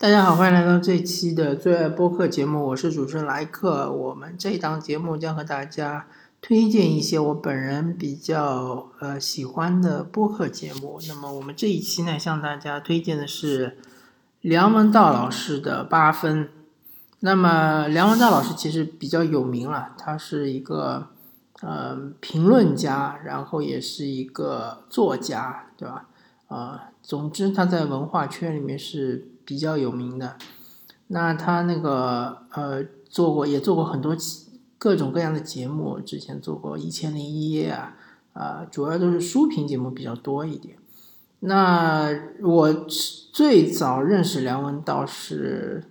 大家好，欢迎来到这一期的最爱播客节目，我是主持人莱克。我们这一档节目将和大家推荐一些我本人比较呃喜欢的播客节目。那么我们这一期呢，向大家推荐的是梁文道老师的八分。那么梁文道老师其实比较有名了，他是一个呃评论家，然后也是一个作家，对吧？啊，总之他在文化圈里面是。比较有名的，那他那个呃做过也做过很多各种各样的节目，之前做过《一千零一夜》啊，啊，主要都是书评节目比较多一点。那我最早认识梁文道是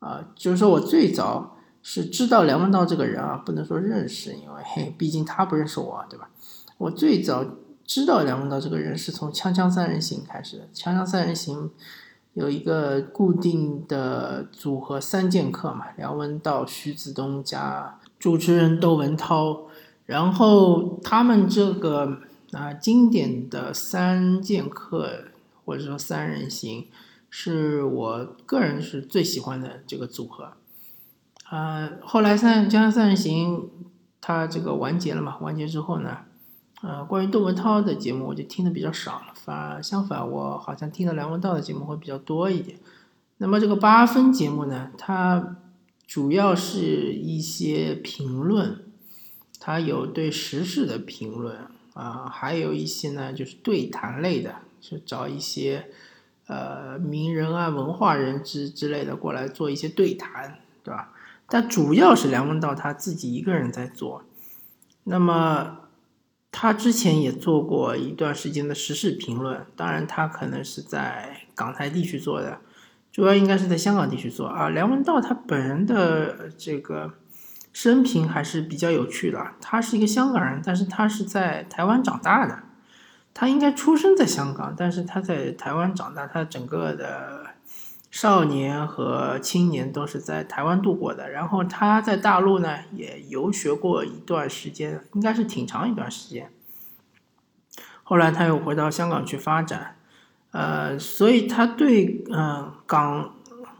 啊，就是说我最早是知道梁文道这个人啊，不能说认识，因为嘿，毕竟他不认识我，对吧？我最早知道梁文道这个人是从《锵锵三人行》开始的，《锵锵三人行》。有一个固定的组合三剑客嘛，梁文道、徐子东加主持人窦文涛，然后他们这个啊经典的三剑客或者说三人行，是我个人是最喜欢的这个组合。啊，后来三江三人行它这个完结了嘛，完结之后呢？呃，关于窦文涛的节目，我就听的比较少了。反相反，我好像听的梁文道的节目会比较多一点。那么这个八分节目呢，它主要是一些评论，它有对时事的评论啊，还有一些呢就是对谈类的，是找一些呃名人啊、文化人之之类的过来做一些对谈，对吧？但主要是梁文道他自己一个人在做。那么。他之前也做过一段时间的时事评论，当然他可能是在港台地区做的，主要应该是在香港地区做啊。梁文道他本人的这个生平还是比较有趣的，他是一个香港人，但是他是在台湾长大的，他应该出生在香港，但是他在台湾长大，他整个的。少年和青年都是在台湾度过的，然后他在大陆呢也游学过一段时间，应该是挺长一段时间。后来他又回到香港去发展，呃，所以他对嗯港、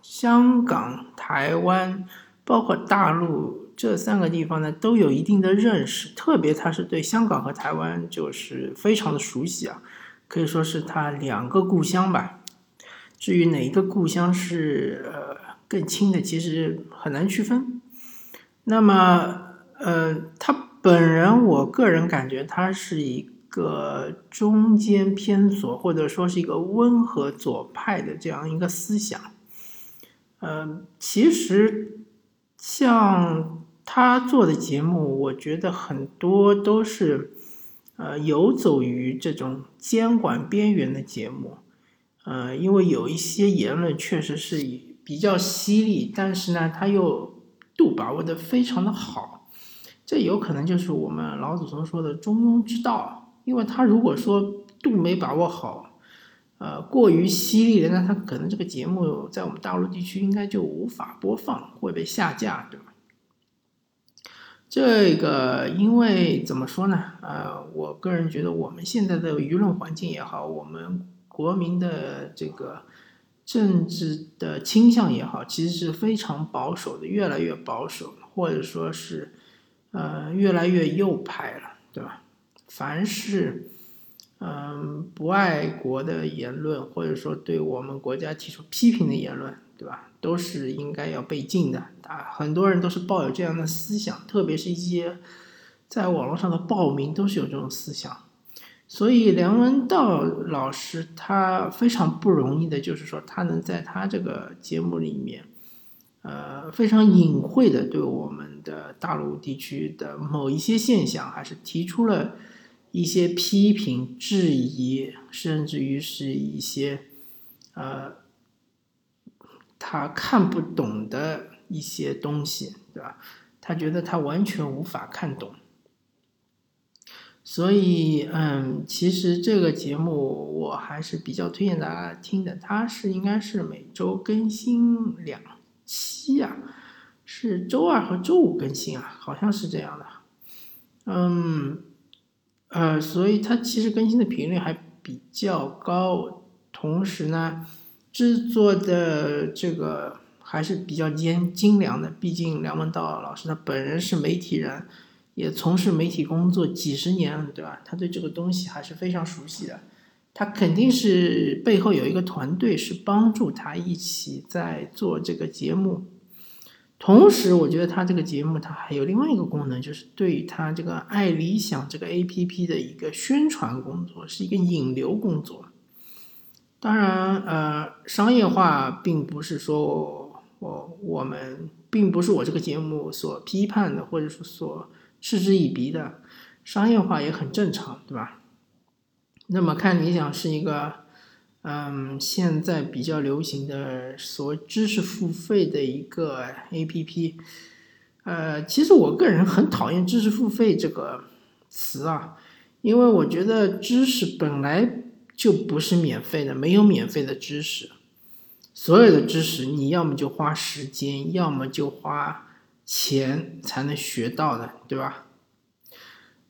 香港、台湾，包括大陆这三个地方呢都有一定的认识，特别他是对香港和台湾就是非常的熟悉啊，可以说是他两个故乡吧。至于哪一个故乡是呃更亲的，其实很难区分。那么，呃，他本人，我个人感觉他是一个中间偏左，或者说是一个温和左派的这样一个思想。呃，其实像他做的节目，我觉得很多都是呃游走于这种监管边缘的节目。呃，因为有一些言论确实是以比较犀利，但是呢，他又度把握的非常的好，这有可能就是我们老祖宗说的中庸之道。因为他如果说度没把握好，呃，过于犀利的，那他可能这个节目在我们大陆地区应该就无法播放，会被下架，对吧？这个因为怎么说呢？呃，我个人觉得我们现在的舆论环境也好，我们。国民的这个政治的倾向也好，其实是非常保守的，越来越保守，或者说是呃越来越右派了，对吧？凡是嗯不爱国的言论，或者说对我们国家提出批评的言论，对吧？都是应该要被禁的啊！很多人都是抱有这样的思想，特别是一些在网络上的暴民都是有这种思想。所以梁文道老师他非常不容易的，就是说他能在他这个节目里面，呃，非常隐晦的对我们的大陆地区的某一些现象，还是提出了一些批评、质疑，甚至于是一些呃他看不懂的一些东西，对吧？他觉得他完全无法看懂。所以，嗯，其实这个节目我还是比较推荐大家听的。它是应该是每周更新两期啊，是周二和周五更新啊，好像是这样的。嗯，呃，所以它其实更新的频率还比较高。同时呢，制作的这个还是比较精精良的。毕竟梁文道老师他本人是媒体人，也从事媒体工作几十年了，对吧？他对这个东西还是非常熟悉的。他肯定是背后有一个团队是帮助他一起在做这个节目。同时，我觉得他这个节目他还有另外一个功能，就是对他这个爱理想这个 A P P 的一个宣传工作，是一个引流工作。当然，呃，商业化并不是说我我们并不是我这个节目所批判的，或者说所嗤之以鼻的，商业化也很正常，对吧？那么看理想是一个。嗯，现在比较流行的所谓知识付费的一个 A P P，呃，其实我个人很讨厌“知识付费”这个词啊，因为我觉得知识本来就不是免费的，没有免费的知识，所有的知识你要么就花时间，要么就花钱才能学到的，对吧？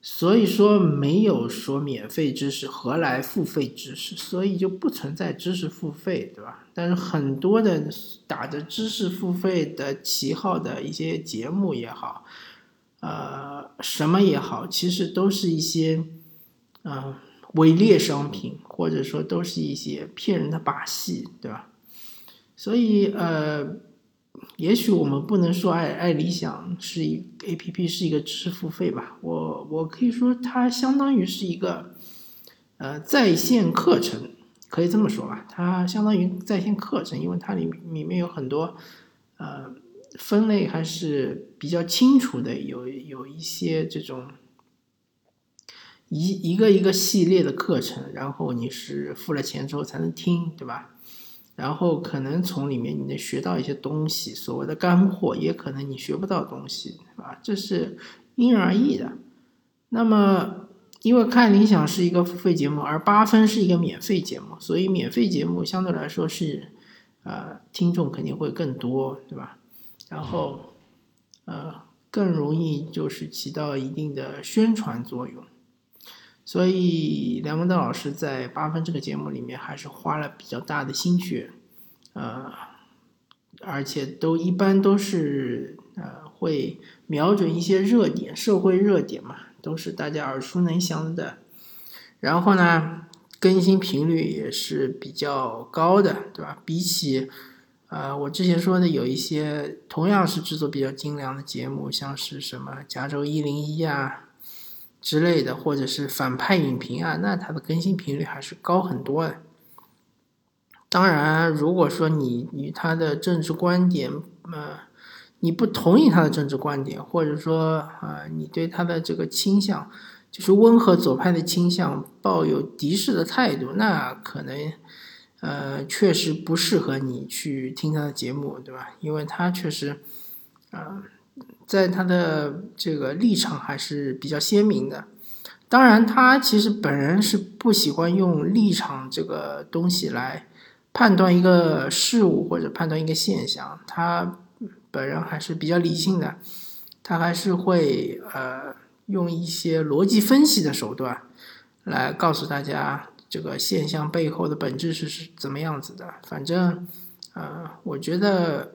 所以说没有说免费知识何来付费知识，所以就不存在知识付费，对吧？但是很多的打着知识付费的旗号的一些节目也好，呃，什么也好，其实都是一些嗯伪劣商品，或者说都是一些骗人的把戏，对吧？所以呃。也许我们不能说爱爱理想是一 A P P 是一个知识付费吧，我我可以说它相当于是一个呃在线课程，可以这么说吧，它相当于在线课程，因为它里里面有很多呃分类还是比较清楚的，有有一些这种一一个一个系列的课程，然后你是付了钱之后才能听，对吧？然后可能从里面你能学到一些东西，所谓的干货，也可能你学不到东西，啊？这是因人而异的。那么，因为看理想是一个付费节目，而八分是一个免费节目，所以免费节目相对来说是，呃，听众肯定会更多，对吧？然后，呃，更容易就是起到一定的宣传作用。所以梁文道老师在八分这个节目里面还是花了比较大的心血，呃，而且都一般都是呃会瞄准一些热点，社会热点嘛，都是大家耳熟能详的。然后呢，更新频率也是比较高的，对吧？比起呃我之前说的有一些同样是制作比较精良的节目，像是什么加州一零一啊。之类的，或者是反派影评啊，那它的更新频率还是高很多的。当然，如果说你与他的政治观点，呃，你不同意他的政治观点，或者说啊，你对他的这个倾向，就是温和左派的倾向，抱有敌视的态度，那可能，呃，确实不适合你去听他的节目，对吧？因为他确实，啊。在他的这个立场还是比较鲜明的，当然，他其实本人是不喜欢用立场这个东西来判断一个事物或者判断一个现象，他本人还是比较理性的，他还是会呃用一些逻辑分析的手段来告诉大家这个现象背后的本质是是怎么样子的。反正，呃，我觉得。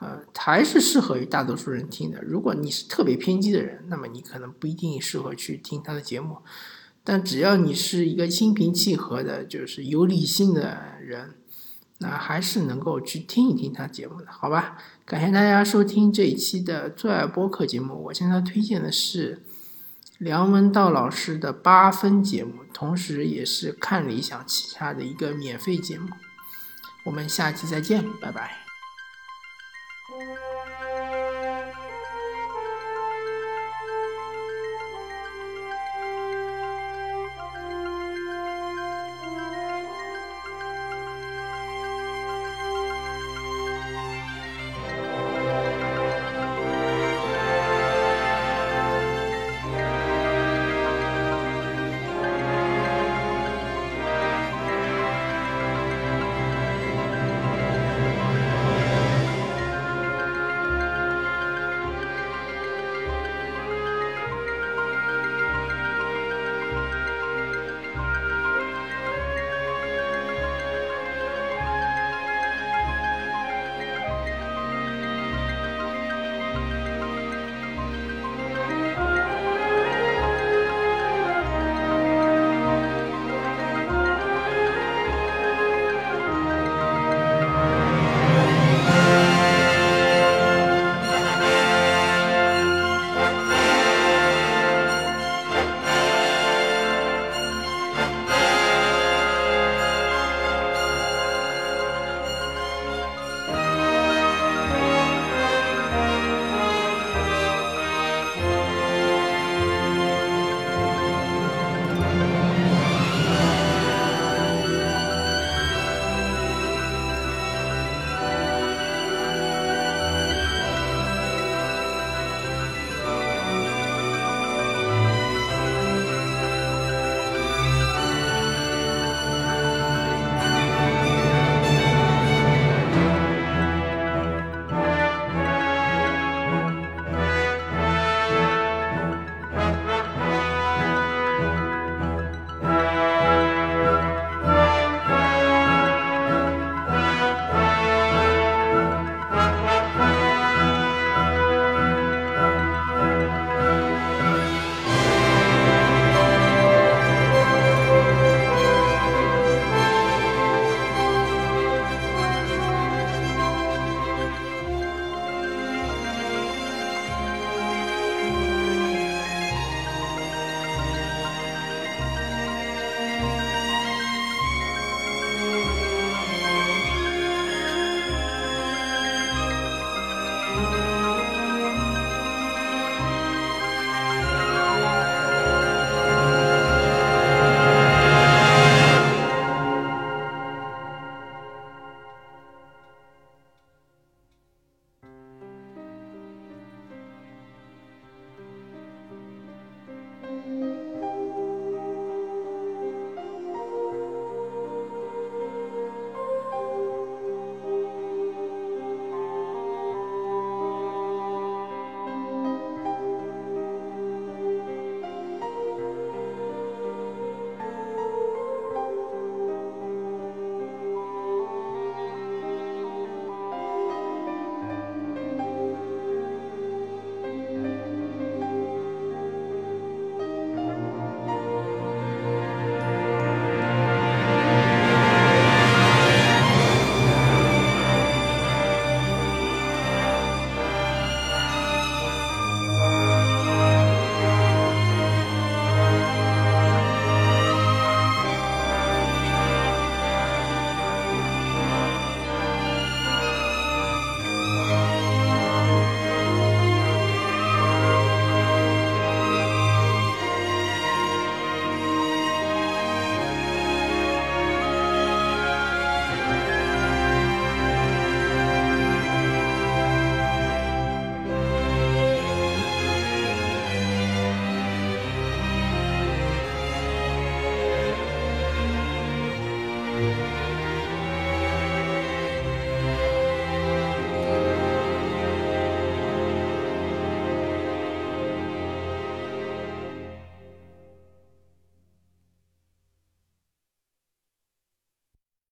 呃，还是适合于大多数人听的。如果你是特别偏激的人，那么你可能不一定适合去听他的节目。但只要你是一个心平气和的，就是有理性的人，那还是能够去听一听他节目的，好吧？感谢大家收听这一期的最爱播客节目。我现在推荐的是梁文道老师的八分节目，同时也是看理想旗下的一个免费节目。我们下期再见，拜拜。thank you